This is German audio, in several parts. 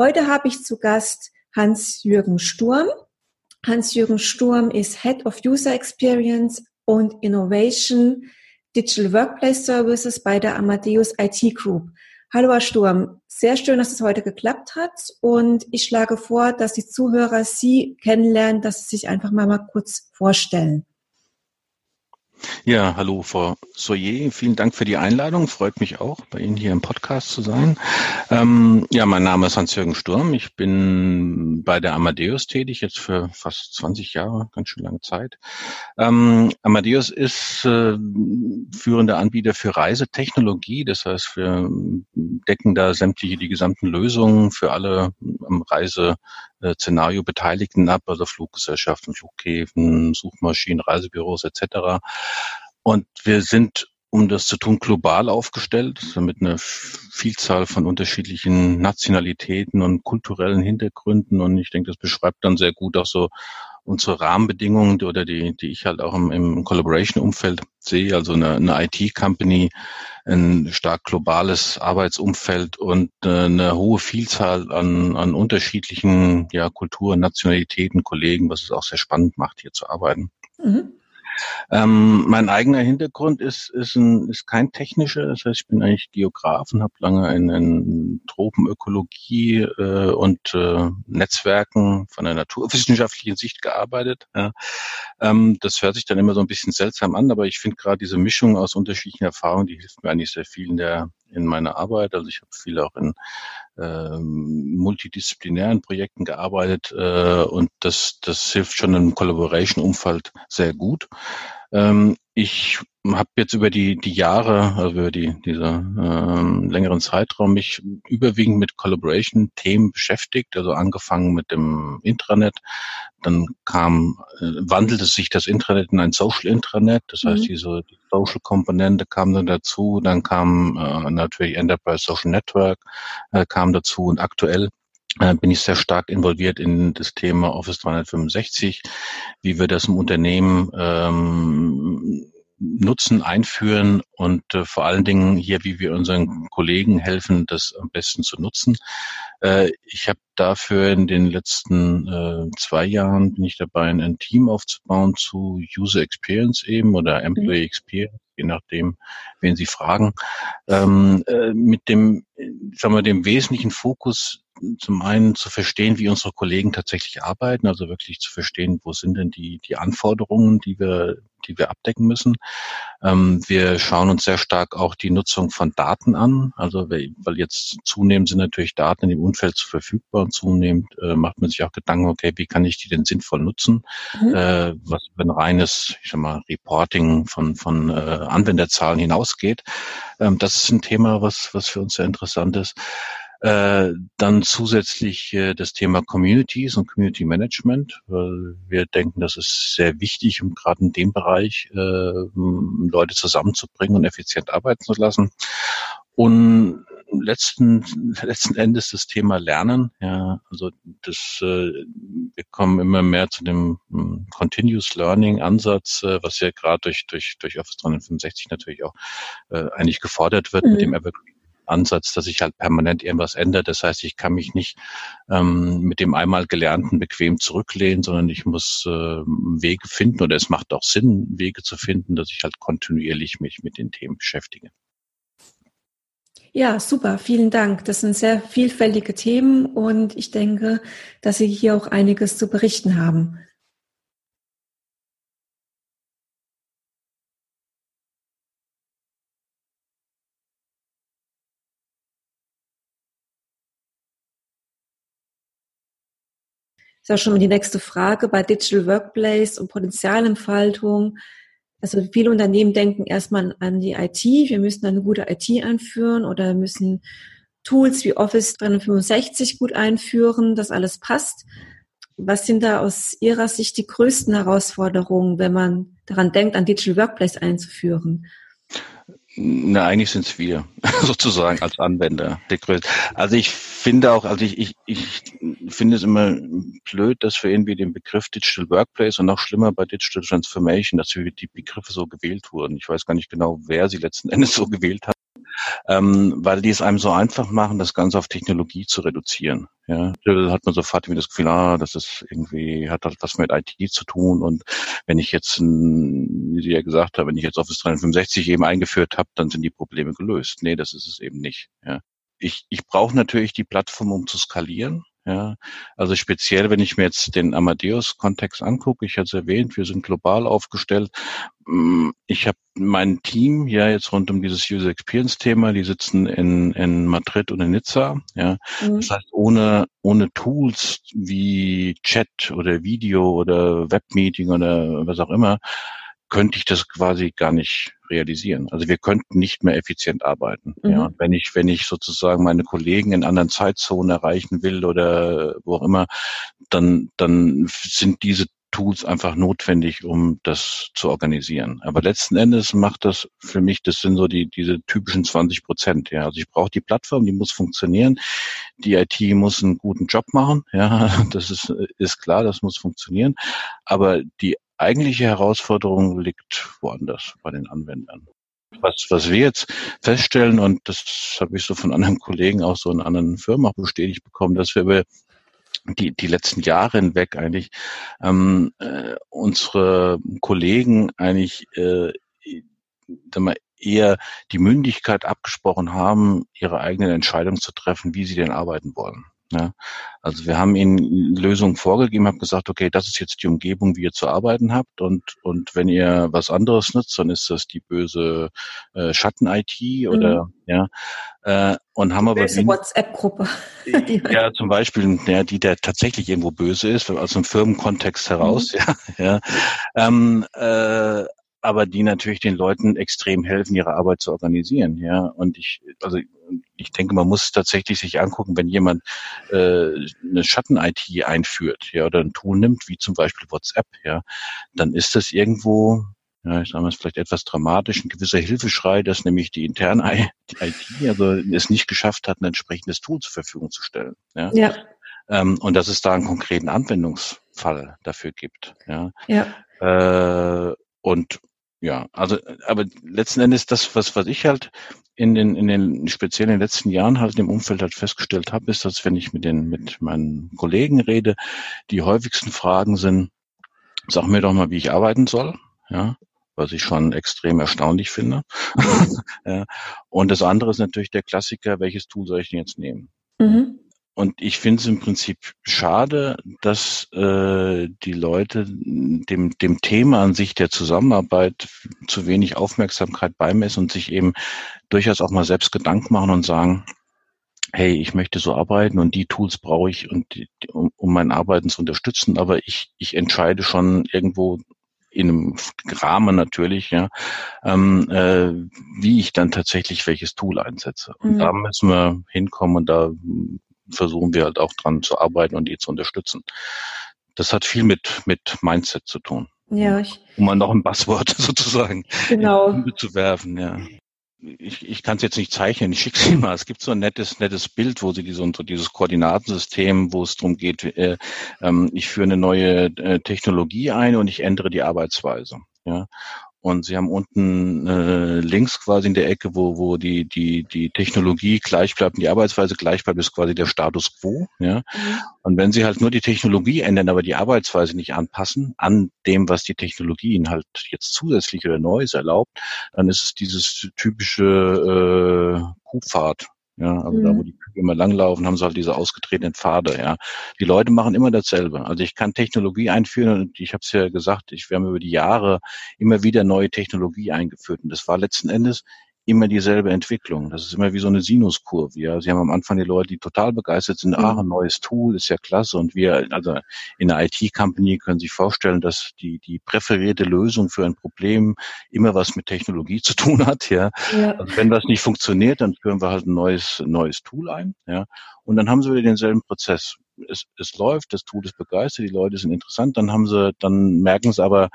Heute habe ich zu Gast Hans-Jürgen Sturm. Hans-Jürgen Sturm ist Head of User Experience und Innovation Digital Workplace Services bei der Amadeus IT Group. Hallo Herr Sturm, sehr schön, dass es heute geklappt hat und ich schlage vor, dass die Zuhörer Sie kennenlernen, dass Sie sich einfach mal, mal kurz vorstellen. Ja, hallo Frau Soyer, vielen Dank für die Einladung. Freut mich auch, bei Ihnen hier im Podcast zu sein. Ähm, ja, mein Name ist Hans-Jürgen Sturm. Ich bin bei der Amadeus tätig, jetzt für fast 20 Jahre, ganz schön lange Zeit. Ähm, Amadeus ist äh, führender Anbieter für Reisetechnologie. Das heißt, wir decken da sämtliche, die gesamten Lösungen für alle Reise Szenario Beteiligten ab, also Fluggesellschaften, Flughäfen, Suchmaschinen, Reisebüros etc. Und wir sind, um das zu tun, global aufgestellt, mit einer Vielzahl von unterschiedlichen Nationalitäten und kulturellen Hintergründen. Und ich denke, das beschreibt dann sehr gut auch so unsere Rahmenbedingungen oder die, die ich halt auch im, im Collaboration-Umfeld sehe, also eine, eine IT-Company, ein stark globales Arbeitsumfeld und äh, eine hohe Vielzahl an, an unterschiedlichen ja, Kulturen, Nationalitäten, Kollegen, was es auch sehr spannend macht, hier zu arbeiten. Mhm. Ähm, mein eigener Hintergrund ist, ist, ein, ist kein technischer, das heißt, ich bin eigentlich Geograf und habe lange in, in Tropenökologie äh, und äh, Netzwerken von der naturwissenschaftlichen Sicht gearbeitet. Ja. Ähm, das hört sich dann immer so ein bisschen seltsam an, aber ich finde gerade diese Mischung aus unterschiedlichen Erfahrungen, die hilft mir eigentlich sehr viel in der in meiner Arbeit. Also ich habe viel auch in ähm, multidisziplinären Projekten gearbeitet äh, und das, das hilft schon im Collaboration-Umfeld sehr gut. Ähm, ich habe jetzt über die, die Jahre, also über die, diese ähm, längeren Zeitraum mich überwiegend mit Collaboration-Themen beschäftigt, also angefangen mit dem Intranet, dann kam, äh, wandelte sich das Intranet in ein Social Intranet, das heißt, mhm. diese die Social-Komponente kam dann dazu, dann kam äh, natürlich Enterprise Social Network äh, kam dazu. Und aktuell äh, bin ich sehr stark involviert in das Thema Office 365, wie wir das im Unternehmen ähm, nutzen, einführen und äh, vor allen Dingen hier, wie wir unseren Kollegen helfen, das am besten zu nutzen. Äh, ich habe dafür in den letzten äh, zwei Jahren bin ich dabei, ein Team aufzubauen zu User Experience eben oder Employee mhm. Experience, je nachdem, wen Sie fragen, ähm, äh, mit dem, sagen wir, dem wesentlichen Fokus zum einen zu verstehen, wie unsere Kollegen tatsächlich arbeiten, also wirklich zu verstehen, wo sind denn die, die Anforderungen, die wir, die wir abdecken müssen. Ähm, wir schauen uns sehr stark auch die Nutzung von Daten an, also weil jetzt zunehmend sind natürlich Daten in dem Umfeld verfügbar und zunehmend äh, macht man sich auch Gedanken, okay, wie kann ich die denn sinnvoll nutzen? Mhm. Äh, was über ein reines, ich sag mal, Reporting von, von äh, Anwenderzahlen hinausgeht. Ähm, das ist ein Thema, was, was für uns sehr interessant ist. Äh, dann zusätzlich äh, das Thema Communities und Community Management. Weil wir denken, das ist sehr wichtig, um gerade in dem Bereich äh, Leute zusammenzubringen und effizient arbeiten zu lassen. Und letzten, letzten Endes das Thema Lernen. Ja, also das, äh, wir kommen immer mehr zu dem hm, Continuous Learning Ansatz, äh, was ja gerade durch, durch, durch Office 365 natürlich auch äh, eigentlich gefordert wird mhm. mit dem Evergreen Ansatz, dass sich halt permanent irgendwas ändert. Das heißt, ich kann mich nicht ähm, mit dem einmal Gelernten bequem zurücklehnen, sondern ich muss äh, Wege finden oder es macht auch Sinn, Wege zu finden, dass ich halt kontinuierlich mich mit den Themen beschäftige. Ja, super, vielen Dank. Das sind sehr vielfältige Themen und ich denke, dass Sie hier auch einiges zu berichten haben. Ist ja schon die nächste Frage bei Digital Workplace und Potenzialentfaltung. Also viele Unternehmen denken erstmal an die IT. Wir müssen eine gute IT einführen oder müssen Tools wie Office 365 gut einführen, dass alles passt. Was sind da aus Ihrer Sicht die größten Herausforderungen, wenn man daran denkt, ein Digital Workplace einzuführen? Na, eigentlich sind es wir, sozusagen als Anwender. Der größte. Also ich finde auch, also ich, ich, ich finde es immer blöd, dass wir irgendwie den Begriff Digital Workplace und noch schlimmer bei Digital Transformation, dass wir die Begriffe so gewählt wurden. Ich weiß gar nicht genau, wer sie letzten Endes so gewählt hat ähm, weil die es einem so einfach machen, das Ganze auf Technologie zu reduzieren. Ja, da hat man sofort irgendwie das Gefühl, ah, das ist irgendwie, hat das was mit IT zu tun. Und wenn ich jetzt, wie Sie ja gesagt haben, wenn ich jetzt Office 365 eben eingeführt habe, dann sind die Probleme gelöst. Nee, das ist es eben nicht. Ja. Ich, ich brauche natürlich die Plattform, um zu skalieren. Ja, also speziell, wenn ich mir jetzt den Amadeus-Kontext angucke, ich hatte es erwähnt, wir sind global aufgestellt. Mm, ich habe mein Team ja jetzt rund um dieses User Experience-Thema, die sitzen in, in Madrid und in Nizza. Ja, mhm. das heißt, ohne ohne Tools wie Chat oder Video oder Webmeeting oder was auch immer könnte ich das quasi gar nicht realisieren. Also wir könnten nicht mehr effizient arbeiten. Mhm. Ja, wenn ich, wenn ich sozusagen meine Kollegen in anderen Zeitzonen erreichen will oder wo auch immer, dann, dann sind diese Tools einfach notwendig, um das zu organisieren. Aber letzten Endes macht das für mich, das sind so die, diese typischen 20 Prozent. Ja, also ich brauche die Plattform, die muss funktionieren. Die IT muss einen guten Job machen. Ja, das ist, ist klar, das muss funktionieren. Aber die eigentliche Herausforderung liegt woanders bei den Anwendern. Was, was wir jetzt feststellen, und das habe ich so von anderen Kollegen auch so in anderen Firmen auch bestätigt bekommen, dass wir über die, die letzten Jahre hinweg eigentlich ähm, äh, unsere Kollegen eigentlich äh, mal, eher die Mündigkeit abgesprochen haben, ihre eigenen Entscheidungen zu treffen, wie sie denn arbeiten wollen. Ja, also wir haben ihnen Lösungen vorgegeben, haben gesagt, okay, das ist jetzt die Umgebung, wie ihr zu arbeiten habt und und wenn ihr was anderes nutzt, dann ist das die böse äh, Schatten-IT oder mhm. ja äh, und haben aber böse WhatsApp-Gruppe. ja, zum Beispiel, ja, die der tatsächlich irgendwo böse ist, aus dem Firmenkontext heraus, mhm. ja, ja. Ähm, äh, aber die natürlich den Leuten extrem helfen, ihre Arbeit zu organisieren. Ja, und ich, also ich denke, man muss tatsächlich sich angucken, wenn jemand äh, eine Schatten-IT einführt, ja, oder ein Tool nimmt, wie zum Beispiel WhatsApp, ja, dann ist das irgendwo ja, ich sage mal, es vielleicht etwas dramatisch, ein gewisser Hilfeschrei, dass nämlich die interne IT also es nicht geschafft hat, ein entsprechendes Tool zur Verfügung zu stellen. Ja. ja. Ähm, und dass es da einen konkreten Anwendungsfall dafür gibt. Ja. ja. Äh, und ja, also, aber letzten Endes das, was, was ich halt in den, in den, speziell in den letzten Jahren halt im Umfeld halt festgestellt habe, ist, dass wenn ich mit den, mit meinen Kollegen rede, die häufigsten Fragen sind, sag mir doch mal, wie ich arbeiten soll, ja, was ich schon extrem erstaunlich finde. ja. Und das andere ist natürlich der Klassiker, welches Tool soll ich denn jetzt nehmen? Mhm. Und ich finde es im Prinzip schade, dass äh, die Leute dem, dem Thema an sich der Zusammenarbeit zu wenig Aufmerksamkeit beimessen und sich eben durchaus auch mal selbst Gedanken machen und sagen, hey, ich möchte so arbeiten und die Tools brauche ich, und die, um, um mein Arbeiten zu unterstützen, aber ich, ich entscheide schon irgendwo in einem Rahmen natürlich, ja, ähm, äh, wie ich dann tatsächlich welches Tool einsetze. Und mhm. da müssen wir hinkommen und da versuchen wir halt auch dran zu arbeiten und die zu unterstützen. Das hat viel mit, mit Mindset zu tun. Ja, ich, um mal noch ein Buzzword sozusagen genau. zu werfen, ja. Ich, ich kann es jetzt nicht zeichnen, ich schicke sie mal. Es gibt so ein nettes, nettes Bild, wo sie diese, so dieses Koordinatensystem, wo es darum geht, äh, ähm, ich führe eine neue äh, Technologie ein und ich ändere die Arbeitsweise. Ja. Und sie haben unten äh, links quasi in der Ecke, wo, wo die, die, die Technologie gleich bleibt und die Arbeitsweise gleich bleibt, ist quasi der Status quo. Ja? Mhm. Und wenn sie halt nur die Technologie ändern, aber die Arbeitsweise nicht anpassen an dem, was die Technologie ihnen halt jetzt zusätzlich oder Neues erlaubt, dann ist es dieses typische äh, Kuhpfad. Ja, also mhm. da, wo mhm. die Kühe immer langlaufen, haben sie halt diese ausgetretenen Pfade. Ja, die Leute machen immer dasselbe. Also ich kann Technologie einführen und ich habe es ja gesagt, ich wir haben über die Jahre immer wieder neue Technologie eingeführt und das war letzten Endes immer dieselbe Entwicklung. Das ist immer wie so eine Sinuskurve. Ja, Sie haben am Anfang die Leute, die total begeistert sind. Mhm. Ah, ein neues Tool ist ja klasse. Und wir, also in einer IT-Company können Sie sich vorstellen, dass die die präferierte Lösung für ein Problem immer was mit Technologie zu tun hat. Ja, ja. Also wenn das nicht funktioniert, dann führen wir halt ein neues neues Tool ein. Ja, und dann haben Sie wieder denselben Prozess. Es, es läuft, das Tool ist begeistert, die Leute sind interessant. Dann haben Sie, dann merken Sie aber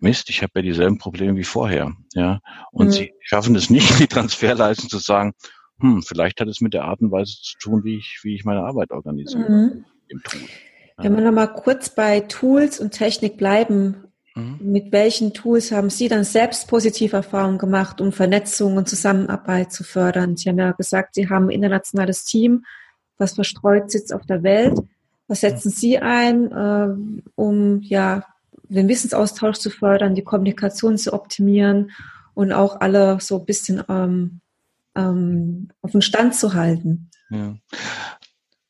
Mist, ich habe ja dieselben Probleme wie vorher. Ja, und mhm. sie schaffen es nicht, die Transferleistung zu sagen, hm, vielleicht hat es mit der Art und Weise zu tun, wie ich, wie ich meine Arbeit organisiere mhm. im Tool. Ja. Wenn wir nochmal kurz bei Tools und Technik bleiben, mhm. mit welchen Tools haben Sie dann selbst positive Erfahrungen gemacht, um Vernetzung und Zusammenarbeit zu fördern? Sie haben ja gesagt, Sie haben ein internationales Team, was verstreut sitzt auf der Welt. Was setzen Sie ein, äh, um ja den Wissensaustausch zu fördern, die Kommunikation zu optimieren und auch alle so ein bisschen ähm, ähm, auf den Stand zu halten. Ja.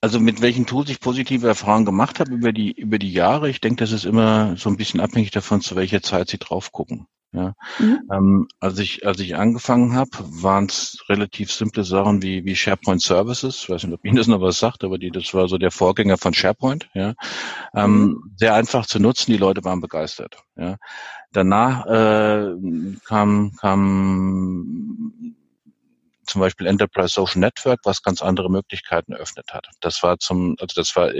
Also mit welchen Tools ich positive Erfahrungen gemacht habe über die über die Jahre, ich denke, das ist immer so ein bisschen abhängig davon, zu welcher Zeit Sie drauf gucken. Ja, mhm. ähm, als ich als ich angefangen habe, waren es relativ simple Sachen wie wie SharePoint Services. Ich weiß nicht, ob Ihnen das noch was sagt, aber die das war so der Vorgänger von SharePoint. Ja, ähm, mhm. sehr einfach zu nutzen. Die Leute waren begeistert. Ja, danach äh, kam kam zum Beispiel Enterprise Social Network, was ganz andere Möglichkeiten eröffnet hat. Das war zum, also das war,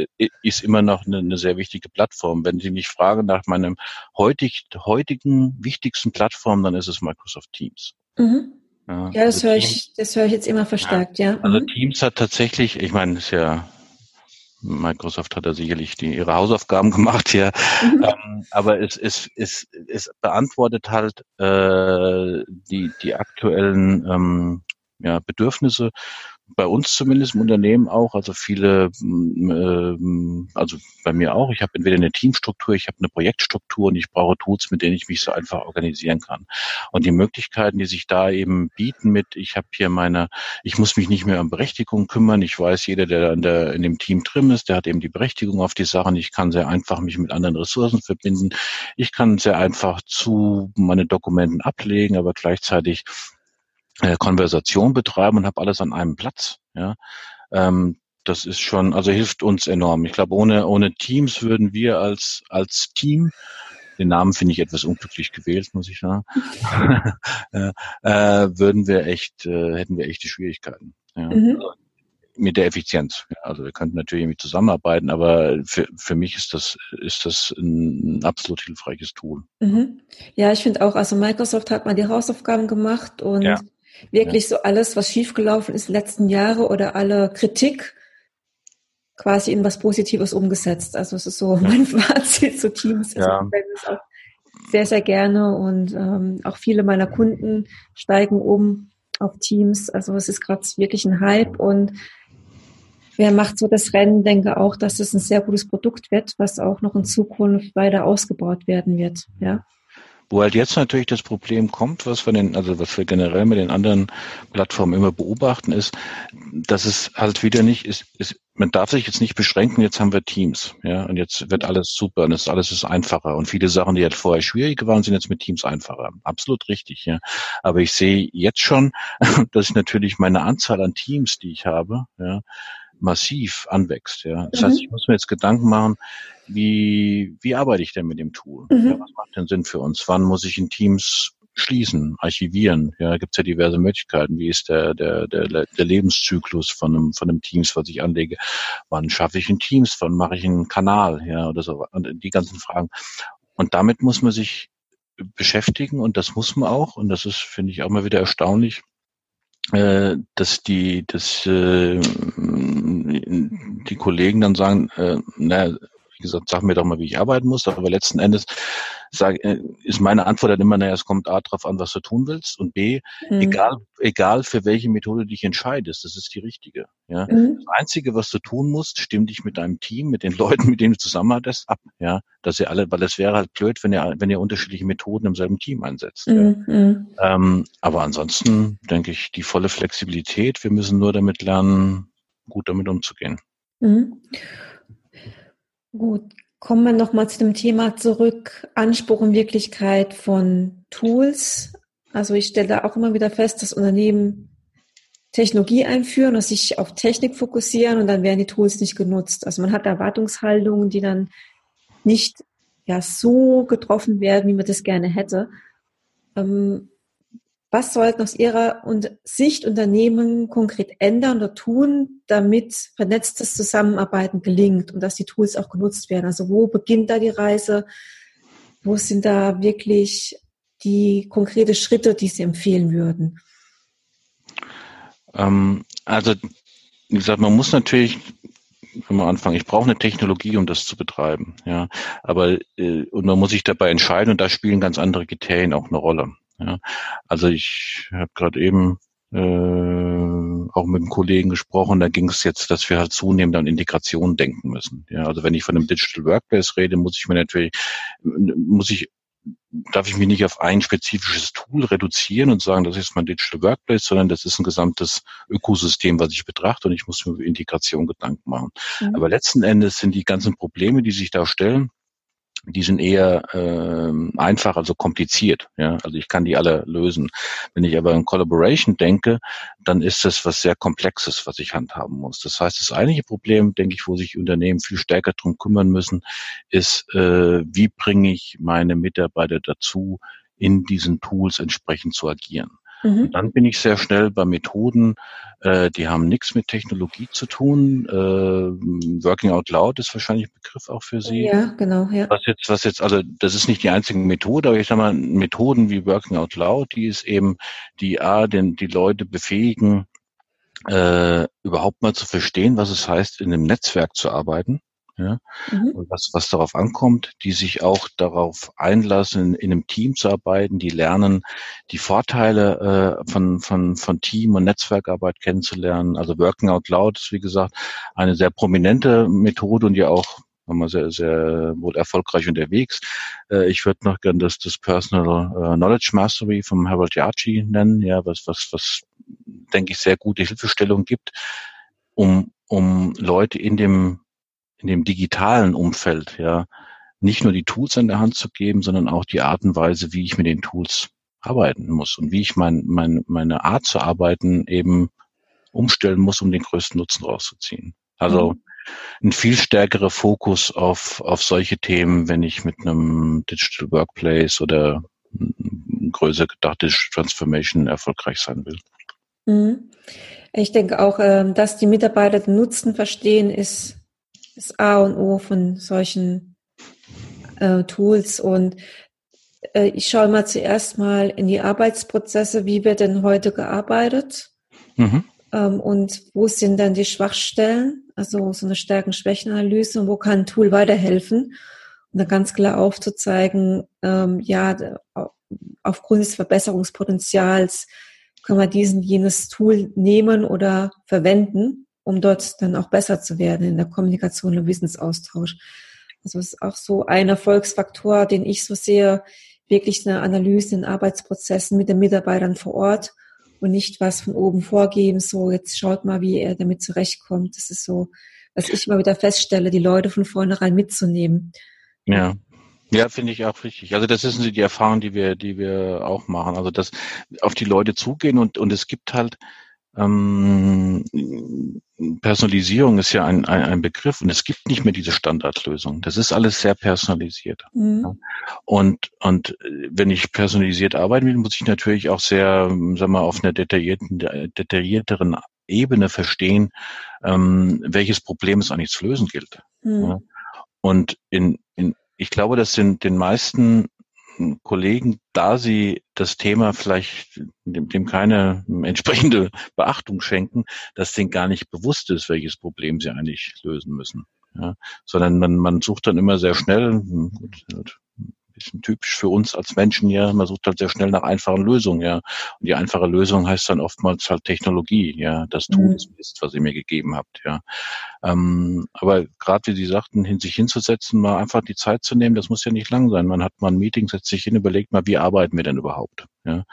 ist immer noch eine, eine sehr wichtige Plattform. Wenn Sie mich fragen nach meinem heutig, heutigen wichtigsten Plattform, dann ist es Microsoft Teams. Mhm. Ja, ja, das also höre ich, das höre ich jetzt immer verstärkt, ja. ja. Also mhm. Teams hat tatsächlich, ich meine, ist ja Microsoft hat da sicherlich die, ihre Hausaufgaben gemacht hier, mhm. ähm, aber es, es, es, es beantwortet halt äh, die, die aktuellen ähm, ja, Bedürfnisse. Bei uns zumindest im Unternehmen auch, also viele, ähm, also bei mir auch, ich habe entweder eine Teamstruktur, ich habe eine Projektstruktur und ich brauche Tools, mit denen ich mich so einfach organisieren kann. Und die Möglichkeiten, die sich da eben bieten mit, ich habe hier meine, ich muss mich nicht mehr um Berechtigung kümmern, ich weiß, jeder, der in, der in dem Team drin ist, der hat eben die Berechtigung auf die Sachen, ich kann sehr einfach mich mit anderen Ressourcen verbinden, ich kann sehr einfach zu meine Dokumenten ablegen, aber gleichzeitig äh, Konversation betreiben und habe alles an einem Platz. Ja, ähm, das ist schon, also hilft uns enorm. Ich glaube, ohne ohne Teams würden wir als als Team den Namen finde ich etwas unglücklich gewählt, muss ich sagen. äh, würden wir echt, äh, hätten wir echte Schwierigkeiten. Ja. Mhm. Mit der Effizienz. Also wir könnten natürlich irgendwie zusammenarbeiten, aber für, für mich ist das, ist das ein absolut hilfreiches Tool. Mhm. Ja, ich finde auch, also Microsoft hat mal die Hausaufgaben gemacht und ja wirklich ja. so alles, was schiefgelaufen ist in den letzten Jahre oder alle Kritik quasi in was Positives umgesetzt. Also es ist so mein Fazit zu Teams. Ja. Also auch sehr, sehr gerne und ähm, auch viele meiner Kunden steigen um auf Teams. Also es ist gerade wirklich ein Hype und wer macht so das Rennen, denke auch, dass es ein sehr gutes Produkt wird, was auch noch in Zukunft weiter ausgebaut werden wird. Ja. Wo halt jetzt natürlich das Problem kommt, was wir den, also was wir generell mit den anderen Plattformen immer beobachten, ist, dass es halt wieder nicht ist, ist man darf sich jetzt nicht beschränken, jetzt haben wir Teams, ja, und jetzt wird alles super und das alles ist einfacher und viele Sachen, die halt vorher schwierig waren, sind jetzt mit Teams einfacher. Absolut richtig, ja. Aber ich sehe jetzt schon, dass natürlich meine Anzahl an Teams, die ich habe, ja, massiv anwächst. Ja. Das mhm. heißt, ich muss mir jetzt Gedanken machen, wie, wie arbeite ich denn mit dem Tool? Mhm. Ja, was macht denn Sinn für uns? Wann muss ich in Teams schließen, archivieren? Ja, gibt es ja diverse Möglichkeiten. Wie ist der, der, der, der Lebenszyklus von einem, von einem Teams, was ich anlege? Wann schaffe ich ein Teams? Wann mache ich einen Kanal? Ja, oder so. Und die ganzen Fragen. Und damit muss man sich beschäftigen und das muss man auch. Und das ist, finde ich, auch mal wieder erstaunlich, dass die, dass äh, die Kollegen dann sagen, äh, na, wie gesagt, sag mir doch mal, wie ich arbeiten muss, aber letzten Endes sag, äh, ist meine Antwort dann immer, naja, es kommt A drauf an, was du tun willst und B, mhm. egal, egal für welche Methode du dich entscheidest, das ist die richtige. Ja? Mhm. Das Einzige, was du tun musst, stimm dich mit deinem Team, mit den Leuten, mit denen du zusammenarbeitest, ab, ja, dass ihr alle, weil es wäre halt blöd, wenn ihr, wenn ihr unterschiedliche Methoden im selben Team einsetzt. Mhm. Ja? Mhm. Ähm, aber ansonsten denke ich, die volle Flexibilität, wir müssen nur damit lernen, gut damit umzugehen. Mhm. Gut, kommen wir nochmal zu dem Thema zurück. Anspruch und Wirklichkeit von Tools Also ich stelle da auch immer wieder fest, dass Unternehmen Technologie einführen und sich auf Technik fokussieren und dann werden die Tools nicht genutzt. Also man hat Erwartungshaltungen, die dann nicht ja so getroffen werden, wie man das gerne hätte. Ähm, was sollten aus Ihrer Sicht Unternehmen konkret ändern oder tun, damit vernetztes Zusammenarbeiten gelingt und dass die Tools auch genutzt werden? Also wo beginnt da die Reise? Wo sind da wirklich die konkrete Schritte, die Sie empfehlen würden? Ähm, also, wie gesagt, man muss natürlich am Anfang, ich brauche eine Technologie, um das zu betreiben. Ja, aber äh, und man muss sich dabei entscheiden und da spielen ganz andere Kriterien auch eine Rolle. Ja, also ich habe gerade eben äh, auch mit einem Kollegen gesprochen, da ging es jetzt, dass wir halt zunehmend an Integration denken müssen. Ja, also wenn ich von einem Digital Workplace rede, muss ich mir natürlich, muss ich darf ich mich nicht auf ein spezifisches Tool reduzieren und sagen, das ist mein Digital Workplace, sondern das ist ein gesamtes Ökosystem, was ich betrachte und ich muss mir über Integration Gedanken machen. Mhm. Aber letzten Endes sind die ganzen Probleme, die sich da stellen, die sind eher äh, einfach, also kompliziert. Ja, also ich kann die alle lösen. Wenn ich aber in Collaboration denke, dann ist das was sehr Komplexes, was ich handhaben muss. Das heißt, das eigentliche Problem, denke ich, wo sich Unternehmen viel stärker drum kümmern müssen, ist, äh, wie bringe ich meine Mitarbeiter dazu, in diesen Tools entsprechend zu agieren. Mhm. Dann bin ich sehr schnell bei Methoden, äh, die haben nichts mit Technologie zu tun. Äh, Working Out Loud ist wahrscheinlich ein Begriff auch für Sie. Ja, genau. Ja. Was jetzt, was jetzt, also das ist nicht die einzige Methode, aber ich sage mal, Methoden wie Working Out Loud, die ist eben die A, den, die Leute befähigen, äh, überhaupt mal zu verstehen, was es heißt, in einem Netzwerk zu arbeiten ja, mhm. und was, was darauf ankommt, die sich auch darauf einlassen, in, in einem Team zu arbeiten, die lernen, die Vorteile äh, von, von, von Team- und Netzwerkarbeit kennenzulernen. Also Working Out Loud ist, wie gesagt, eine sehr prominente Methode und ja auch wir sehr, sehr wohl erfolgreich unterwegs. Äh, ich würde noch gerne das, das Personal äh, Knowledge Mastery vom Harold Yachi nennen, ja, was, was, was, denke ich, sehr gute Hilfestellung gibt, um, um Leute in dem in dem digitalen Umfeld, ja, nicht nur die Tools in der Hand zu geben, sondern auch die Art und Weise, wie ich mit den Tools arbeiten muss und wie ich mein, mein, meine Art zu arbeiten eben umstellen muss, um den größten Nutzen rauszuziehen. Also mhm. ein viel stärkerer Fokus auf, auf solche Themen, wenn ich mit einem Digital Workplace oder größer gedacht Digital Transformation erfolgreich sein will. Mhm. Ich denke auch, ähm, dass die Mitarbeiter den Nutzen verstehen, ist das A und O von solchen äh, Tools. Und äh, ich schaue mal zuerst mal in die Arbeitsprozesse, wie wird denn heute gearbeitet mhm. ähm, und wo sind dann die Schwachstellen, also so eine Stärken-Schwächen-Analyse und wo kann ein Tool weiterhelfen. Und dann ganz klar aufzuzeigen, ähm, ja, aufgrund des Verbesserungspotenzials können wir diesen, jenes Tool nehmen oder verwenden um dort dann auch besser zu werden in der Kommunikation und Wissensaustausch. Also es ist auch so ein Erfolgsfaktor, den ich so sehe, wirklich eine Analyse in Arbeitsprozessen mit den Mitarbeitern vor Ort und nicht was von oben vorgeben, so jetzt schaut mal, wie er damit zurechtkommt. Das ist so, was ich immer wieder feststelle, die Leute von vornherein mitzunehmen. Ja. Ja, finde ich auch richtig. Also das ist die Erfahrung, die wir, die wir auch machen. Also dass auf die Leute zugehen und, und es gibt halt ähm, Personalisierung ist ja ein, ein, ein Begriff und es gibt nicht mehr diese Standardlösung. Das ist alles sehr personalisiert. Mhm. Und, und wenn ich personalisiert arbeiten will, muss ich natürlich auch sehr, sag mal, auf einer detaillierten, detaillierteren Ebene verstehen, ähm, welches Problem es eigentlich zu lösen gilt. Mhm. Ja. Und in, in, ich glaube, das sind den meisten Kollegen, da sie das Thema vielleicht dem, dem keine entsprechende Beachtung schenken, dass denen gar nicht bewusst ist, welches Problem sie eigentlich lösen müssen. Ja, sondern man, man sucht dann immer sehr schnell, hm, gut, bisschen typisch für uns als Menschen ja. Man sucht halt sehr schnell nach einfachen Lösungen, ja. Und die einfache Lösung heißt dann oftmals halt Technologie, ja. Das Tool mhm. ist, was ihr mir gegeben habt, ja. Ähm, aber gerade wie Sie sagten, hin sich hinzusetzen, mal einfach die Zeit zu nehmen, das muss ja nicht lang sein. Man hat mal ein Meeting, setzt sich hin, überlegt mal, wie arbeiten wir denn überhaupt? Ja?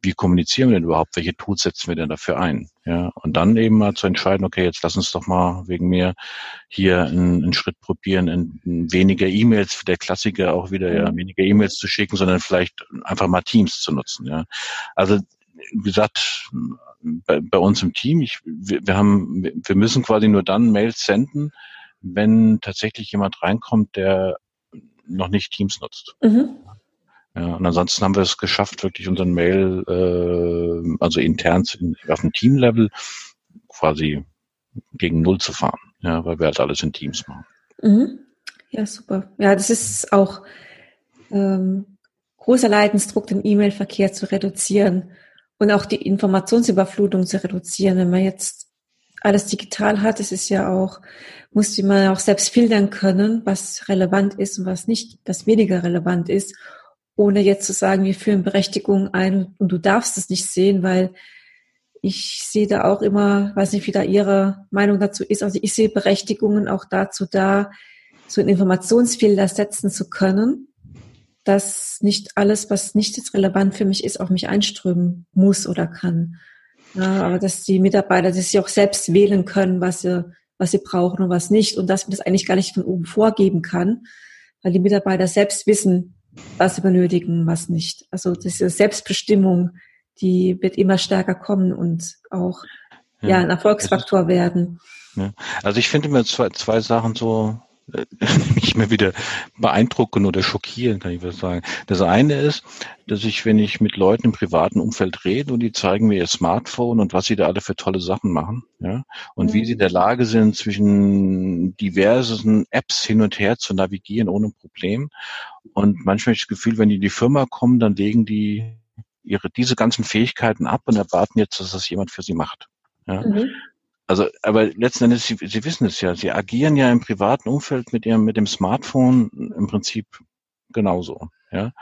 Wie kommunizieren wir denn überhaupt? Welche Tools setzen wir denn dafür ein? Ja? Und dann eben mal zu entscheiden, okay, jetzt lass uns doch mal wegen mir hier einen, einen Schritt probieren, in, in weniger E-Mails, der Klassiker auch wieder, ja, mhm. weniger E-Mails zu schicken, sondern vielleicht einfach mal Teams zu nutzen, ja. Also, wie gesagt, bei, bei uns im Team, ich, wir, wir haben, wir müssen quasi nur dann Mails senden, wenn tatsächlich jemand reinkommt, der noch nicht Teams nutzt. Mhm. Ja, und ansonsten haben wir es geschafft, wirklich unseren Mail, äh, also intern auf dem Team-Level quasi gegen Null zu fahren, ja, weil wir halt alles in Teams machen. Mhm. Ja, super. Ja, das ist auch ähm, großer Leidensdruck, den E-Mail-Verkehr zu reduzieren und auch die Informationsüberflutung zu reduzieren. Wenn man jetzt alles digital hat, es ist ja auch, muss man auch selbst filtern können, was relevant ist und was nicht, das weniger relevant ist, ohne jetzt zu sagen, wir führen Berechtigung ein und du darfst es nicht sehen, weil ich sehe da auch immer, weiß nicht, wie da Ihre Meinung dazu ist. Also ich sehe Berechtigungen auch dazu da, so einen Informationsfilter setzen zu können, dass nicht alles, was nicht jetzt relevant für mich ist, auf mich einströmen muss oder kann. Ja, aber dass die Mitarbeiter dass sie auch selbst wählen können, was sie, was sie brauchen und was nicht. Und dass man das eigentlich gar nicht von oben vorgeben kann, weil die Mitarbeiter selbst wissen, was sie benötigen, was nicht. Also diese Selbstbestimmung, die wird immer stärker kommen und auch ja, ja ein Erfolgsfaktor werden. Ja. Also ich finde mir zwei, zwei Sachen so mich immer wieder beeindrucken oder schockieren, kann ich was sagen. Das eine ist, dass ich, wenn ich mit Leuten im privaten Umfeld rede und die zeigen mir ihr Smartphone und was sie da alle für tolle Sachen machen, ja, und mhm. wie sie in der Lage sind, zwischen diversen Apps hin und her zu navigieren ohne Problem. Und manchmal habe ich das Gefühl, wenn die in die Firma kommen, dann legen die ihre, diese ganzen Fähigkeiten ab und erwarten jetzt, dass das jemand für sie macht. Ja. Mhm. Also, aber letzten Endes, Sie, Sie wissen es ja, Sie agieren ja im privaten Umfeld mit Ihrem, mit dem Smartphone im Prinzip genauso. Ja,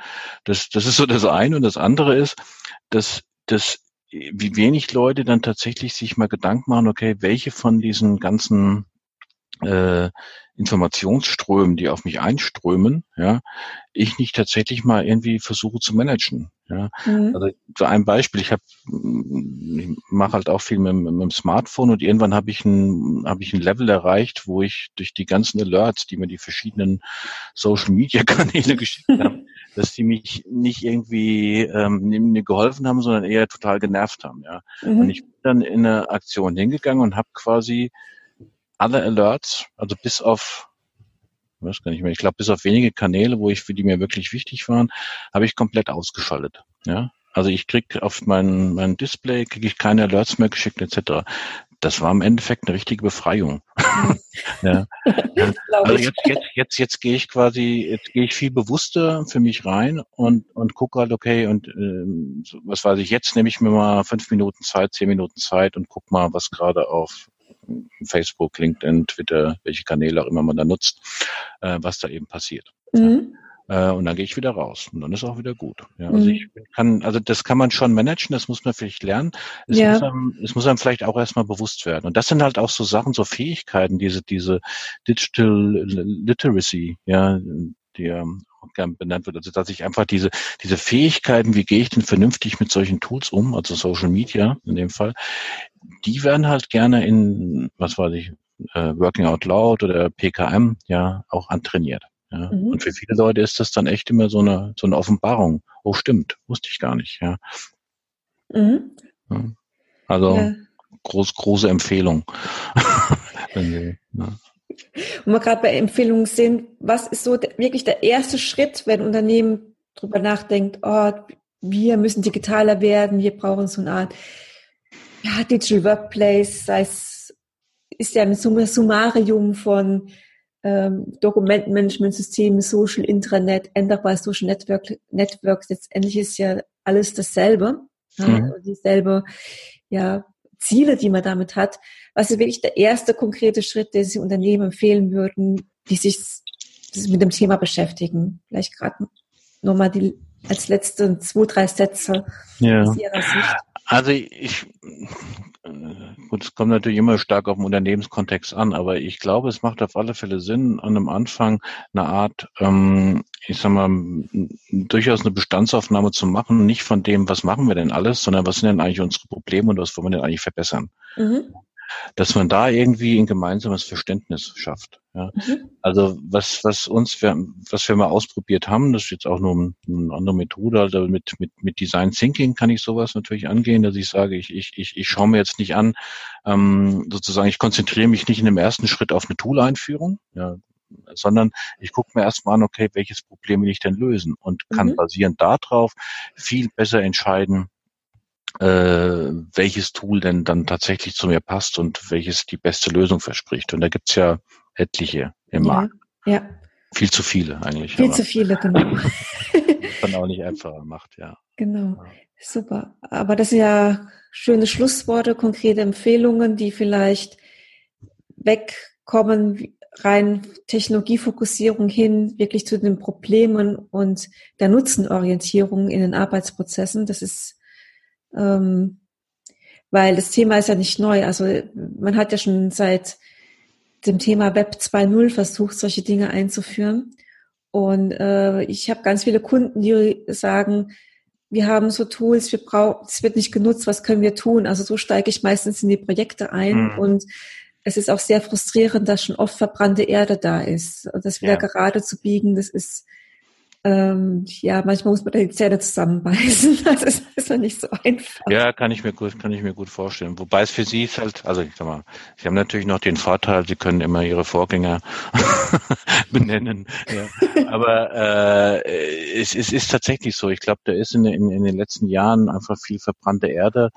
das, das ist so das eine und das andere ist, dass, dass wie wenig Leute dann tatsächlich sich mal Gedanken machen, okay, welche von diesen ganzen äh, Informationsströmen, die auf mich einströmen, ja, ich nicht tatsächlich mal irgendwie versuche zu managen. Ja. Mhm. Also so ein Beispiel, ich habe ich mache halt auch viel mit, mit, dem Smartphone und irgendwann habe ich ein habe ich ein Level erreicht, wo ich durch die ganzen Alerts, die mir die verschiedenen Social Media Kanäle geschickt haben, dass die mich nicht irgendwie ähm, mir geholfen haben, sondern eher total genervt haben. Ja. Mhm. Und ich bin dann in eine Aktion hingegangen und habe quasi alle Alerts, also bis auf, ich weiß gar nicht mehr, ich glaube bis auf wenige Kanäle, wo ich für die mir wirklich wichtig waren, habe ich komplett ausgeschaltet. Ja, also ich krieg auf mein, mein Display kriege ich keine Alerts mehr geschickt etc. Das war im Endeffekt eine richtige Befreiung. ja. Also jetzt, jetzt, jetzt, jetzt gehe ich quasi, jetzt gehe ich viel bewusster für mich rein und und gucke halt okay und ähm, was weiß ich jetzt nehme ich mir mal fünf Minuten Zeit, zehn Minuten Zeit und guck mal, was gerade auf Facebook, LinkedIn, Twitter, welche Kanäle auch immer man da nutzt, äh, was da eben passiert. Mhm. Äh, und dann gehe ich wieder raus und dann ist auch wieder gut. Ja, also mhm. ich kann, also das kann man schon managen, das muss man vielleicht lernen. Es, ja. muss einem, es muss einem vielleicht auch erstmal bewusst werden. Und das sind halt auch so Sachen, so Fähigkeiten, diese, diese Digital Literacy, ja, die gern benannt wird. Also dass ich einfach diese, diese Fähigkeiten, wie gehe ich denn vernünftig mit solchen Tools um, also Social Media in dem Fall, die werden halt gerne in, was weiß ich, äh, Working Out Loud oder PKM ja auch antrainiert. Ja. Mhm. Und für viele Leute ist das dann echt immer so eine, so eine Offenbarung. Oh, stimmt, wusste ich gar nicht, ja. Mhm. Also ja. groß, große Empfehlung. Wenn ja. Und wir gerade bei Empfehlungen sind, was ist so wirklich der erste Schritt, wenn ein Unternehmen darüber nachdenkt, oh, wir müssen digitaler werden, wir brauchen so eine Art ja, Digital Workplace, sei es, ist ja ein Summarium von ähm, Dokumentenmanagementsystemen, Social Intranet, Enterprise Social Network, Networks, letztendlich ist ja alles dasselbe, mhm. also dieselbe ja, Ziele, die man damit hat. Was ist wirklich der erste konkrete Schritt, den Sie Unternehmen empfehlen würden, die sich mit dem Thema beschäftigen? Vielleicht gerade nochmal die als letzte zwei, drei Sätze ja. aus Ihrer Sicht. Also ich, gut, es kommt natürlich immer stark auf den Unternehmenskontext an, aber ich glaube, es macht auf alle Fälle Sinn, an einem Anfang eine Art, ähm, ich sag mal, durchaus eine Bestandsaufnahme zu machen, nicht von dem, was machen wir denn alles, sondern was sind denn eigentlich unsere Probleme und was wollen wir denn eigentlich verbessern. Mhm. Dass man da irgendwie ein gemeinsames Verständnis schafft. Ja. Mhm. Also was, was uns, was wir mal ausprobiert haben, das ist jetzt auch nur eine andere Methode, also mit, mit, mit Design Thinking kann ich sowas natürlich angehen, dass ich sage, ich, ich, ich, ich schaue mir jetzt nicht an, ähm, sozusagen, ich konzentriere mich nicht in dem ersten Schritt auf eine Tool-Einführung, ja, sondern ich gucke mir erstmal an, okay, welches Problem will ich denn lösen und kann mhm. basierend darauf viel besser entscheiden, äh, welches Tool denn dann tatsächlich zu mir passt und welches die beste Lösung verspricht. Und da gibt's ja etliche im ja, Markt. Ja. Viel zu viele eigentlich. Viel zu viele, genau. dann auch nicht einfacher macht, ja. Genau. Super. Aber das sind ja schöne Schlussworte, konkrete Empfehlungen, die vielleicht wegkommen, rein Technologiefokussierung hin, wirklich zu den Problemen und der Nutzenorientierung in den Arbeitsprozessen. Das ist ähm, weil das Thema ist ja nicht neu. Also man hat ja schon seit dem Thema Web 2.0 versucht, solche Dinge einzuführen. Und äh, ich habe ganz viele Kunden, die sagen, wir haben so Tools, wir brauchen, es wird nicht genutzt, was können wir tun? Also so steige ich meistens in die Projekte ein mhm. und es ist auch sehr frustrierend, dass schon oft verbrannte Erde da ist. Und das wieder ja. gerade zu biegen, das ist ähm, ja, manchmal muss man die Zähne zusammenbeißen. Das ist, ist ja nicht so einfach. Ja, kann ich mir gut, kann ich mir gut vorstellen. Wobei es für Sie ist halt, also ich sag mal, Sie haben natürlich noch den Vorteil, Sie können immer Ihre Vorgänger benennen. Ja. Aber äh, es, es ist tatsächlich so. Ich glaube, da ist in, in, in den letzten Jahren einfach viel verbrannte Erde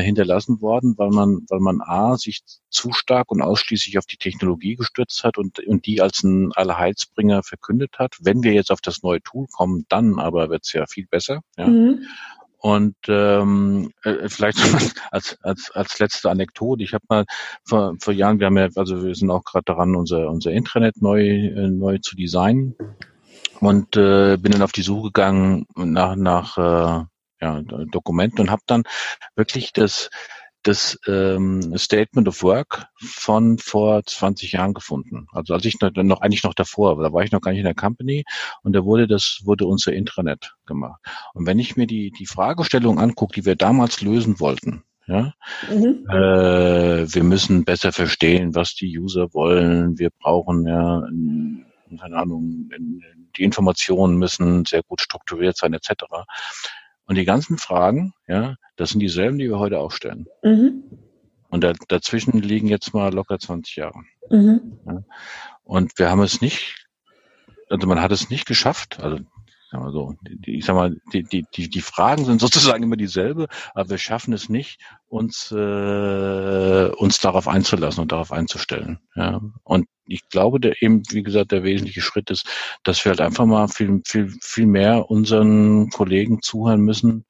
hinterlassen worden, weil man, weil man A, sich zu stark und ausschließlich auf die Technologie gestürzt hat und, und die als ein Allerheilsbringer verkündet hat. Wenn wir jetzt auf das neue Tool kommen, dann aber wird's ja viel besser. Ja. Mhm. Und ähm, äh, vielleicht als, als, als letzte Anekdote, ich habe mal vor, vor Jahren, wir haben ja, also wir sind auch gerade daran, unser, unser Intranet neu, äh, neu zu designen und äh, bin dann auf die Suche gegangen nach, nach äh, ja, Dokumenten und habe dann wirklich das das ähm, Statement of Work von vor 20 Jahren gefunden. Also als ich noch, noch eigentlich noch davor, da war ich noch gar nicht in der Company und da wurde das wurde unser Intranet gemacht. Und wenn ich mir die die Fragestellung angucke, die wir damals lösen wollten, ja, mhm. äh, wir müssen besser verstehen, was die User wollen. Wir brauchen ja keine Ahnung, die Informationen müssen sehr gut strukturiert sein, etc. Und die ganzen Fragen, ja, das sind dieselben, die wir heute auch stellen. Mhm. Und da, dazwischen liegen jetzt mal locker 20 Jahre. Mhm. Ja. Und wir haben es nicht, also man hat es nicht geschafft, also sag mal so, die, ich sag mal, die, die, die, die Fragen sind sozusagen immer dieselbe, aber wir schaffen es nicht, uns, äh, uns darauf einzulassen und darauf einzustellen. Ja. Und ich glaube, der eben, wie gesagt, der wesentliche Schritt ist, dass wir halt einfach mal viel, viel, viel mehr unseren Kollegen zuhören müssen,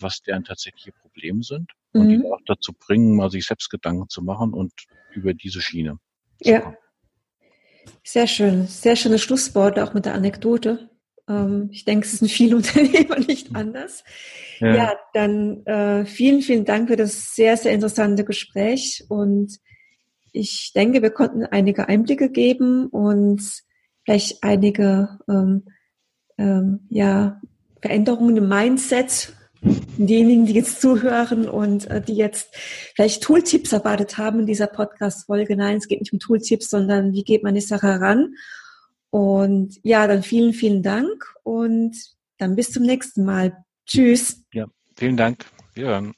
was deren tatsächliche Probleme sind mhm. und die mhm. auch dazu bringen, mal sich selbst Gedanken zu machen und über diese Schiene. Ja. Kommen. Sehr schön. Sehr schöne Schlussworte, auch mit der Anekdote. Ähm, ich denke, es sind viele Unternehmer nicht anders. Ja, ja dann äh, vielen, vielen Dank für das sehr, sehr interessante Gespräch und ich denke, wir konnten einige Einblicke geben und vielleicht einige ähm, ähm, ja, Veränderungen im Mindset diejenigen, die jetzt zuhören und äh, die jetzt vielleicht Tooltips erwartet haben in dieser Podcast-Folge. Nein, es geht nicht um Tooltips, sondern wie geht man die Sache heran? Und ja, dann vielen, vielen Dank und dann bis zum nächsten Mal. Tschüss. Ja, vielen Dank. Wir hören.